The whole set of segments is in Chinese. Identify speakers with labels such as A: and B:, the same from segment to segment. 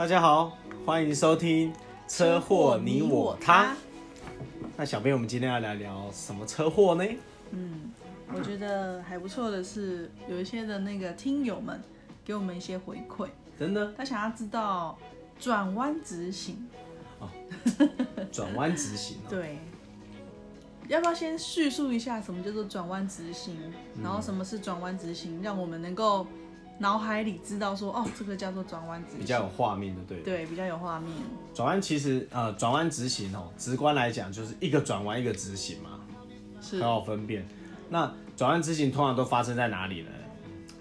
A: 大家好，欢迎收听《车祸你我他》。那小编，我们今天要来聊什么车祸呢？
B: 嗯，我觉得还不错的是，有一些的那个听友们给我们一些回馈，
A: 真的
B: 他想要知道转弯直行，哦
A: 转弯直行哦。
B: 对，要不要先叙述一下什么叫做转弯直行，
A: 嗯
B: 然后什么是转弯直行，让我们能够脑海里知道说，哦，这个叫做转弯直行，
A: 比较有画面的，对了。
B: 对，比较有画面，
A: 转弯其实呃，转弯直行哦，直观来讲就是一个转弯一个直行嘛，
B: 是
A: 很好分辨。那转弯直行通常都发生在哪里呢？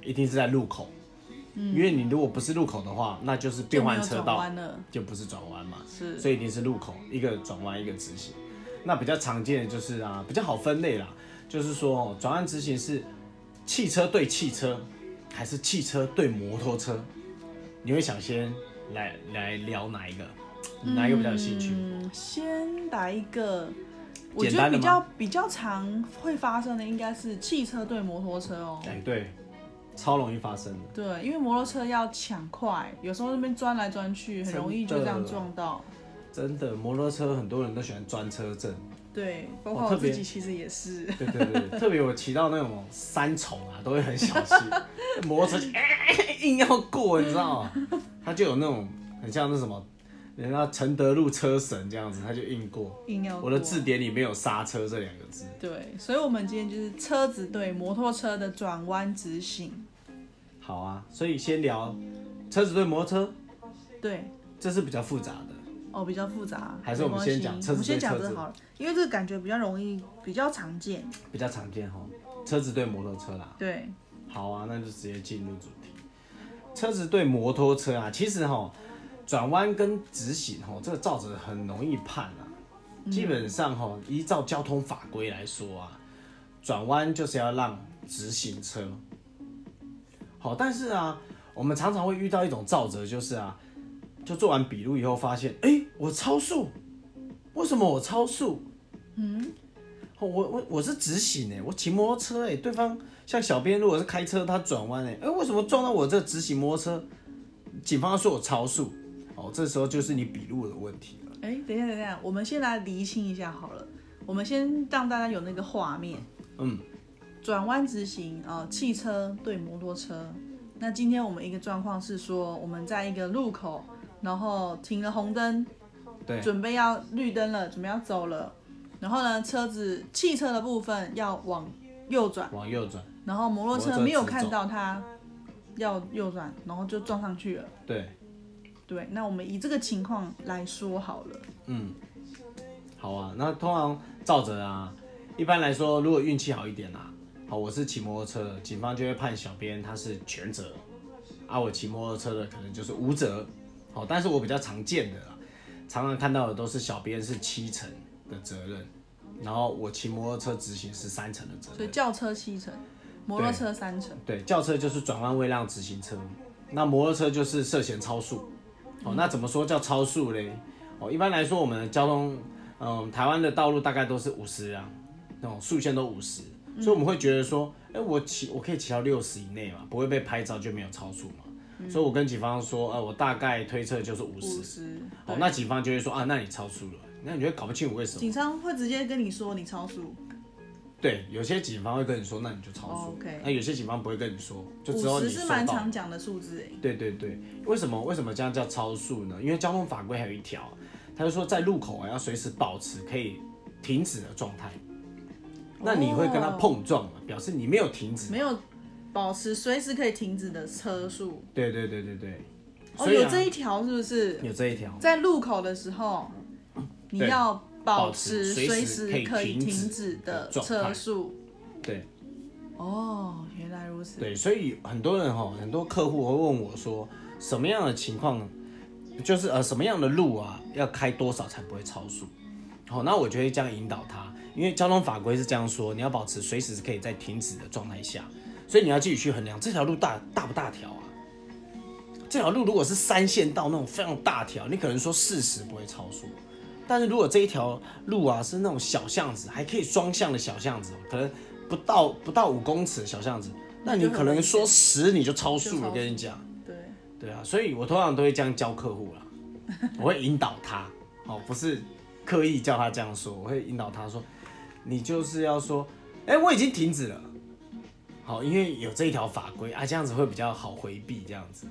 A: 一定是在路口，因为你如果不是路口的话，那就是变换车道，
B: 弯了，
A: 就不是转弯嘛。
B: 是，
A: 所以一定是路口一个转弯一个直行。那比较常见的就是啊，比较好分类啦，就是说哦转弯直行是汽车对汽车，还是汽车对摩托车？你会想先来来聊哪一个？哪一个比较有兴趣？
B: 嗯，先来一个，我觉得比较比较常会发生的应该是汽车对摩托车哦。
A: 哎、对，超容易发生的。
B: 对，因为摩托车要抢快，有时候那边钻来钻去，很容易就这样撞到。
A: 真的，摩托车很多人都喜欢钻车阵。
B: 对，包括
A: 特别
B: 自己其实也是。
A: 对对对，特别我骑到那种三重啊，都会很小心，摩托车就、硬要过，你知道吗？它就有那种很像那什么，人家承德路车神这样子，他就硬过。
B: 硬要
A: 我的字典里没有刹车这两个字。
B: 对，所以我们今天就是车子对摩托车的转弯直行。
A: 好啊，所以先聊车子对摩托车，
B: 对，
A: 这是比较复杂的。
B: 哦，比较复杂。
A: 还是我们先讲车子
B: 我们先讲这好了，因为这个感觉比较容易，比较常见。
A: 比较常见哈，车子对摩托车啦。
B: 对，
A: 好啊，那就直接进入主题。车子对摩托车啊，其实哈，转弯跟直行哈，这个照着很容易判啊。基本上哈，依照交通法规来说啊，转弯就是要让直行车。好，但是啊，我们常常会遇到一种照则，就是啊，就做完笔录以后发现，哎、我超速，为什么我超速？嗯，我我我是直行哎、我骑摩托车哎、对方像小编如果是开车，他转弯哎，哎为什么撞到我这直行摩托车？警方说我超速，哦，这时候就是你笔录的问题了。
B: 哎，等一下，等一下，我们先来厘清一下好了。我们先让大家有那个画面。
A: 嗯，
B: 转弯直行啊、呃汽车对摩托车。那今天我们一个状况是说，我们在一个路口，然后停了红灯，
A: 对
B: 准备要绿灯了，准备要走了。然后呢，车子汽车的部分要往右转，
A: 往右转，
B: 然后摩托
A: 车
B: 车没有看到他要右转，然后就撞上去了。
A: 对，
B: 对，那我们以这个情况来说好了。
A: 嗯，好啊。那通常照着啊，一般来说，如果运气好一点啊，好，我是骑摩托车的，警方就会判小编他是全责，啊，我骑摩托车的可能就是无责。好，但是我比较常见的啦，常常看到的都是小编是七成的责任，然后我骑摩托车执行是三成的责任。
B: 所以轿车七成，摩托车三成。
A: 对，轿车就是转弯位让直行车，那摩托车就是涉嫌超速。哦，那怎么说叫超速嘞？哦，一般来说，我们的交通，嗯，台湾的道路大概都是五十啊，那种速限都五十、所以我们会觉得说，哎、我骑我可以骑到六十以内嘛，不会被拍照就没有超速嘛。所以我跟警方说，呃，我大概推测就是五
B: 五
A: 十。
B: 十，
A: 好，那警方就会说啊，那你超速了，那你就会搞不清楚为什么。
B: 警方会直接跟你说你超速，
A: 对，有些警方会跟你说，那你就超速。那有些警方不会跟你说，就只有
B: 五十是
A: 你收到。
B: 蛮常讲的数字哎。
A: 对对对，为什么为什么这样叫超速呢？因为交通法规还有一条，他就说在路口啊要随时保持可以停止的状态。那你会跟他碰撞嘛？表示你没有停止。
B: 没有保持随时可以停止的车速。
A: 对对对对对。
B: 哦，
A: 所以啊
B: 有这一条是不是？
A: 有这一条。
B: 在路口的时候，你
A: 对
B: 要保
A: 持
B: 持随
A: 随时可以
B: 时可以
A: 停止
B: 停止的
A: 的状态
B: 车速。
A: 对
B: 哦，原来如此。
A: 对，所以很多人哈，很多客户会问我说，什么样的情况，就是呃什么样的路啊，要开多少才不会超速？好，那我就会这样引导他，因为交通法规是这样说，你要保持随时可以在停止的状态下，所以你要自己去衡量这条路大大不大条啊。这条路如果是三线道那种非常大条，你可能说四十不会超速，但是如果这一条路啊是那种小巷子，还可以双向的小巷子，可能不到不到五公尺的小巷子，那你可能说十你就超速了，跟你讲。
B: 对，
A: 对啊，所以我通常都会这样教客户啦，我会引导他，哦，不是刻意叫他这样说，我会引导他说，你就是要说，哎、我已经停止了，好，因为有这一条法规啊，这样子会比较好回避这样子，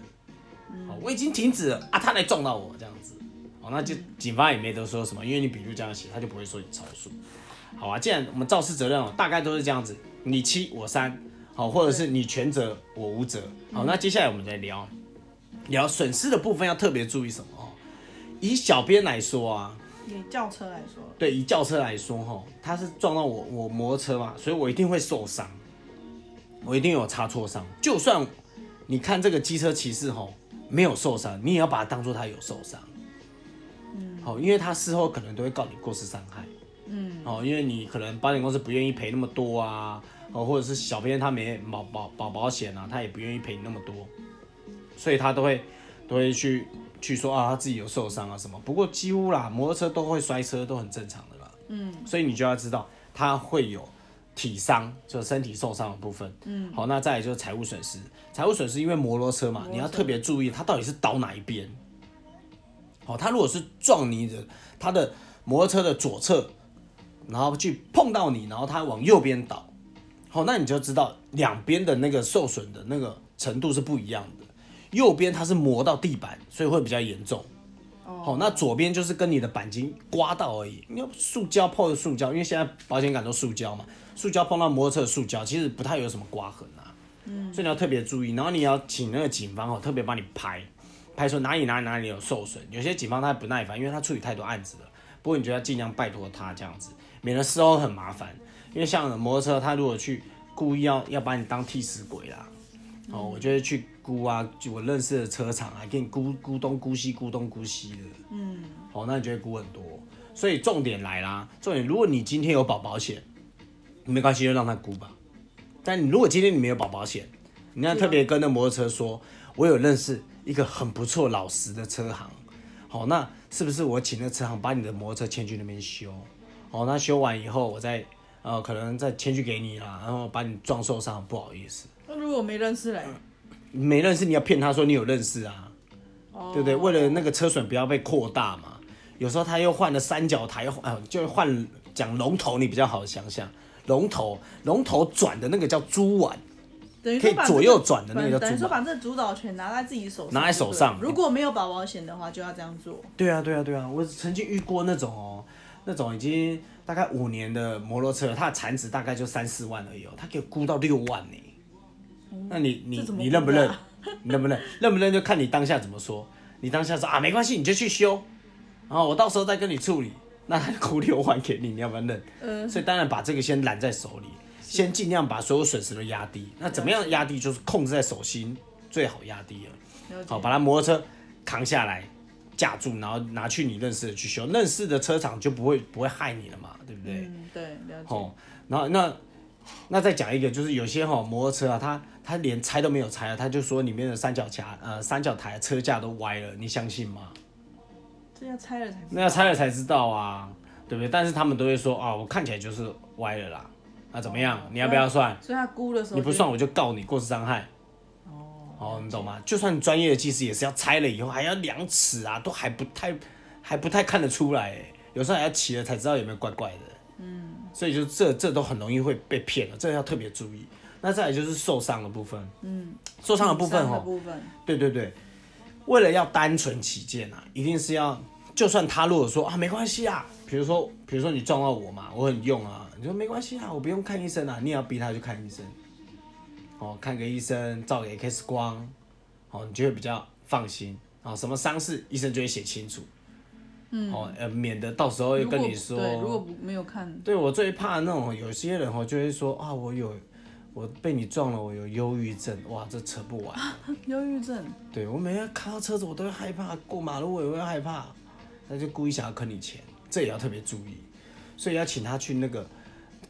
A: 好，我已经停止了啊，他来撞到我这样子，好，那就警方也没得说什么，因为你笔录这样写，他就不会说你超速，好啊，既然我们肇事责任哦，大概都是这样子，你七我三，好，或者是你全责我无责，好，那接下来我们再聊。聊损失的部分要特别注意什么哦？以小编来说啊，
B: 以轿车来说，
A: 对，以轿车来说哈，他是撞到我我摩托车嘛，所以我一定会受伤，我一定有擦挫伤。就算你看这个机车骑士吼没有受伤，你也要把它当做他有受伤。嗯，好，因为他事后可能都会告你过失伤害。嗯，哦，因为你可能保险公司不愿意赔那么多啊，哦，或者是小编他没保保保保险啊，他也不愿意赔你那么多。所以他都会都会去去说啊，他自己有受伤啊什么。不过几乎啦，摩托车都会摔车，都很正常的啦。嗯，所以你就要知道他会有体伤，就身体受伤的部分。嗯，好，那再来就是财务损失。财务损失，因为摩托车嘛，你要特别注意它到底是倒哪一边。好，它如果是撞你的，它的摩托车的左侧，然后去碰到你，然后它往右边倒，好，那你就知道两边的那个受损的那个程度是不一样的。右边它是磨到地板，所以会比较严重。好、那左边就是跟你的钣金刮到而已。因为塑胶碰的塑胶，因为现在保险杆都塑胶嘛，塑胶碰到摩托车的塑胶，其实不太有什么刮痕啊。嗯，所以你要特别注意，然后你要请那个警方哦，特别帮你拍，拍说哪里哪里哪里有受损。有些警方他不耐烦，因为他处理太多案子了。不过你就要尽量拜托他这样子，免得事后很麻烦。因为像摩托车，他如果去故意要要把你当替死鬼啦，哦，我就会去估啊，就我认识的车厂啊，给你估估东估西，估东估西的，嗯，好、那你就会估很多。所以重点来啦，重点，如果你今天有保保险，没关系，就让他估吧。但你如果今天你没有保保险，你要特别跟那摩托车说，我有认识一个很不错老实的车行，好，那是不是我请那车行把你的摩托车牵去那边修？好，那修完以后，我再呃可能再牵去给你啦，然后把你撞受伤，不好意思。
B: 那如果没认识嘞，
A: 没认识，你要骗他说你有认识啊，
B: 哦
A: 对不对？为了那个车损不要被扩大嘛。有时候他又换了三角台，呃，就换讲龙头，你比较好想想。龙头，龙头转的那个叫猪碗，可以
B: 等于说把
A: 左右转的那个叫
B: 等于说把这主导权拿在自己手上，
A: 拿在手上
B: 如果没有保保险的话，就要这样做。
A: 对啊，对啊，对啊，我曾经遇过那种哦，那种已经大概五年的摩托车，它的产值大概就三四万而已哦，它给我估到六万呢。那你你你认不认 认不认？认不认就看你当下怎么说。你当下说啊，没关系，你就去修，然后我到时候再跟你处理。那他就估六万给你，你要不要认？
B: 嗯
A: 所以当然把这个先揽在手里，先尽量把所有损失都压低。那怎么样压低？就是控制在手心，最好压低了。好，把他摩托车扛下来，架住，然后拿去你认识的去修，认识的车厂就不会不会害你了嘛，对不对？
B: 嗯，对，了解。
A: 哦，然后那那再讲一个，就是有些哈、摩托车啊，它它连拆都没有拆啊，他就说里面的三角夹呃三角台车架都歪了，你相信吗？
B: 这要拆了才知道。
A: 那要拆了才知道啊，对不对？但是他们都会说啊，我看起来就是歪了啦，那怎么样？你要不要算？
B: 所以他估的时候
A: 你不算我就告你过失伤害。
B: 哦，
A: 哦，你懂吗？就算专业的技师也是要拆了以后还要量尺啊，都还不太还不太看得出来哎，有时候还要骑了才知道有没有怪怪的。嗯，所以就这这都很容易会被骗了，这要特别注意。那再来就是受伤的部分，嗯，受伤的部分
B: 伤的
A: 哦，
B: 部分，
A: 对对对，为了要单纯起见啊，一定是要，就算他如果说啊没关系啊，比如说比如说你撞到我嘛，我很用啊，你说没关系啊，我不用看医生啊，你也要逼他去看医生，哦，看个医生，照个 X 光，哦，你就会比较放心，哦，什么伤势医生就会写清楚，嗯，哦，呃，免得到时候又跟你说，
B: 对，如果不没有看，
A: 对我最怕那种有些人哦，就会说啊，我有我被你撞了，我有忧郁症，哇，这扯不完。
B: 忧郁症，
A: 对我每天看到车子我都会害怕，过马路我也会害怕，他就故意想要坑你钱，这也要特别注意。所以要请他去那个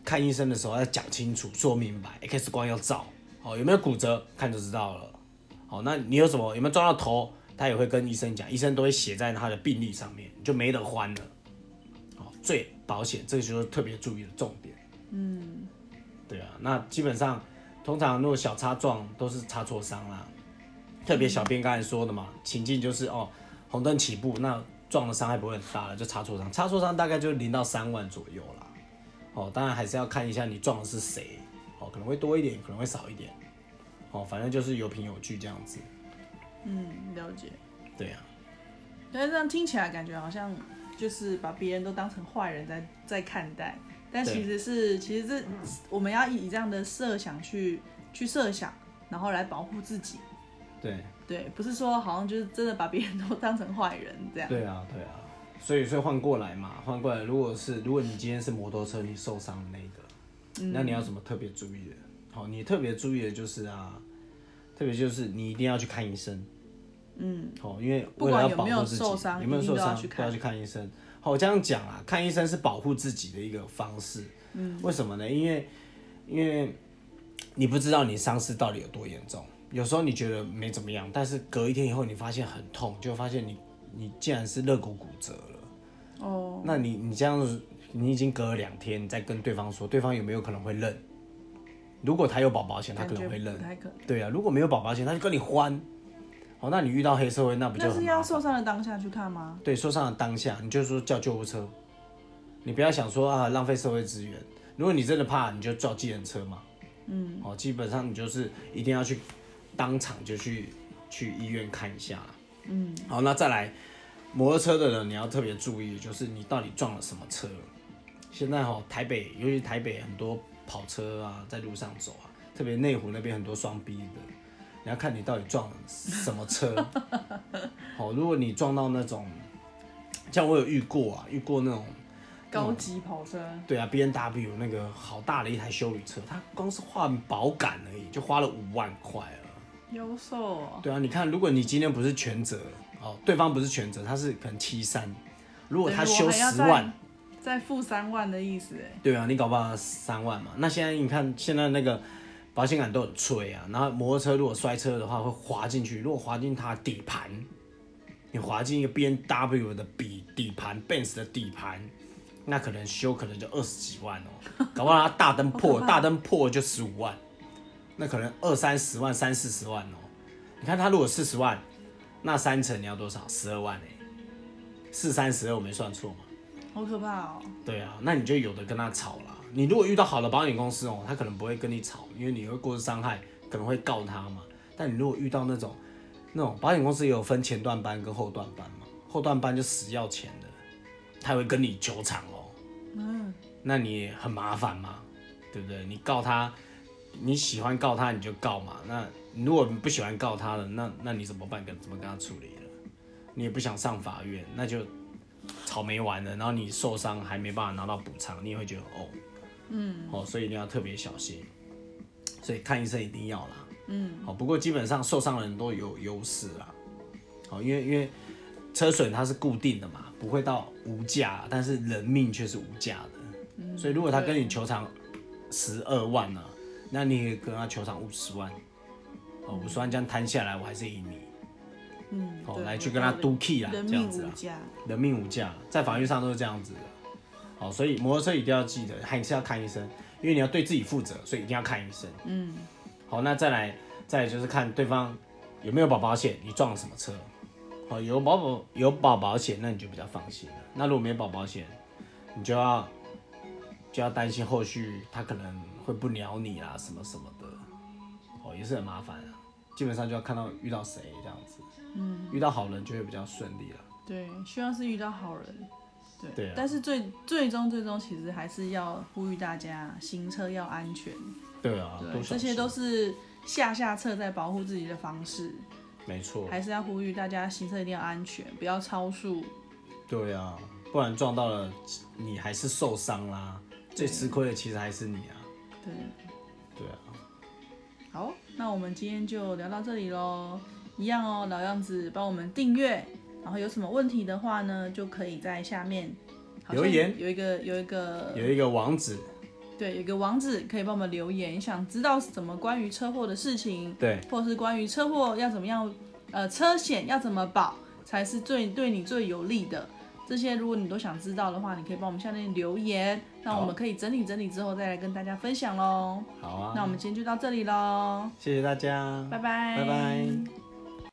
A: 看医生的时候要讲清楚、说明白，X 光要照，哦有没有骨折看就知道了。哦，那你有什么有没有撞到头，他也会跟医生讲，医生都会写在他的病历上面，你就没得欢了。好，最保险，这个就是特别注意的重点。嗯，对啊，那基本上通常如果小擦撞都是擦挫伤啦。特别小编刚才说的嘛，情境就是哦，红灯起步，那撞的伤害不会很大了，就擦挫伤，擦挫伤大概就零到三万左右啦。哦，当然还是要看一下你撞的是谁，哦，可能会多一点，可能会少一点，哦，反正就是有凭有据这样子。
B: 嗯，了解。
A: 对啊，
B: 但是这样听起来感觉好像就是把别人都当成坏人在在看待，但其实是其实这我们要以这样的设想去去设想，然后来保护自己。
A: 对，
B: 对，不是说好像就是真的把别人都当成坏人这样。
A: 对啊，对啊，所以所以换过来嘛，换过来，如果是如果你今天是摩托车，你受伤的那个，那你要什么特别注意的？好，你特别注意的就是啊，特别就是你一定要去看医生。嗯，好，因为
B: 不
A: 为了要保护自己，有没有受伤
B: 都要去看
A: 都要去看医生。好，我这样讲啊，看医生是保护自己的一个方式。嗯，为什么呢？因为因为你不知道你伤势到底有多严重，有时候你觉得没怎么样，但是隔一天以后你发现很痛，就发现你你竟然是肋骨骨折了。
B: 哦，
A: 那你你这样子，你已经隔了两天，你再跟对方说，对方有没有可能会认？如果他有保保险，他可能会认。对啊，如果没有保保险，他就跟你欢。哦，那你遇到黑社会，那不就
B: 那是要？受伤的当下去看吗？
A: 对，受伤的当下，你就说叫救护车，你不要想说啊浪费社会资源。如果你真的怕，你就叫计程车嘛。嗯，哦，基本上你就是一定要去当场就去去医院看一下啦。嗯，好，那再来摩托车的人，你要特别注意，就是你到底撞了什么车。现在哈、台北，尤其台北很多跑车啊，在路上走啊，特别内湖那边很多双逼的，你要看你到底撞什么车。好，如果你撞到那种，像我有遇过啊，遇过那种，
B: 高级跑车，
A: 对啊，B N W 那个好大的一台修理车，它光是换保杆而已就花了五万块了。
B: 优秀哦。
A: 对啊，你看，如果你今天不是全责，哦，对方不是全责，他是可能七三，如果他修十万，
B: 再付三万的意思哎。
A: 对啊，你搞不好三万嘛。那现在你看，现在那个保险杆都很脆啊，然后摩托车如果摔车的话会滑进去，如果滑进它底盘，你滑进一个 B N W 的底底盘，Benz 的底盘，那可能修可能就二十几万哦，搞不好它大灯破，大灯破就十五万，那可能二三十万、三四十万哦。你看它如果四十万，那三层你要多少？十二万哎、四三十二我没算错嘛。
B: 好可怕哦！
A: 对啊，那你就有的跟他吵啦。你如果遇到好的保险公司哦，他可能不会跟你吵，因为你会过失伤害，可能会告他嘛。但你如果遇到那种那种保险公司也有分前段班跟后段班嘛，后段班就死要钱的，他会跟你纠缠哦。嗯，那你很麻烦嘛，对不对？你告他，你喜欢告他你就告嘛。那如果你不喜欢告他的，那那你怎么办？跟怎么跟他处理了？你也不想上法院，那就草莓完了，然后你受伤还没办法拿到补偿，你也会觉得哦，嗯，哦，所以一定要特别小心，所以看医生一定要啦，嗯，好，不过基本上受伤的人都有优势啦，好，因为因为车损它是固定的嘛，不会到无价，但是人命却是无价的，所以如果他跟你求偿十二万呢、那你也跟他求偿五十万，哦，五十万这样摊下来，我还是赢你，
B: 嗯，
A: 哦，来去跟他赌 key 啦，
B: 人
A: 这样子啊。人命无价，在法律上都是这样子的。好，所以摩托车一定要记得，还是要看医生，因为你要对自己负责，所以一定要看医生。嗯，好，那再来，再来就是看对方有没有保保险，你撞了什么车。好，有保保有保保险，那你就比较放心了。那如果没保保险，你就要就要担心后续他可能会不鸟你啦，什么什么的，哦，也是很麻烦啊。基本上就要看到遇到谁这样子，嗯，遇到好人就会比较顺利了。
B: 对，希望是遇到好人。对，
A: 对啊
B: 但是最最终最终其实还是要呼吁大家行车要安全。
A: 对啊，
B: 对，这些都是下下策在保护自己的方式，
A: 没错，
B: 还是要呼吁大家行车一定要安全，不要超速。
A: 对啊，不然撞到了你还是受伤啦，最吃亏的其实还是你啊。
B: 对，
A: 对啊，
B: 好，那我们今天就聊到这里喽。一样哦，老样子帮我们订阅，然后有什么问题的话呢，就可以在下面
A: 留言
B: 有一个有一个
A: 有一个网址，
B: 对，有一个网址可以帮我们留言，想知道什么关于车祸的事情，
A: 对
B: 或是关于车祸要怎么样，呃，车险要怎么保才是最对你最有利的。这些如果你都想知道的话，你可以帮我们下面留言，那我们可以整理整理之后再来跟大家分享喽。
A: 好啊。
B: 那我们今天就到这里喽，
A: 谢谢大家，
B: 拜拜，
A: 拜拜。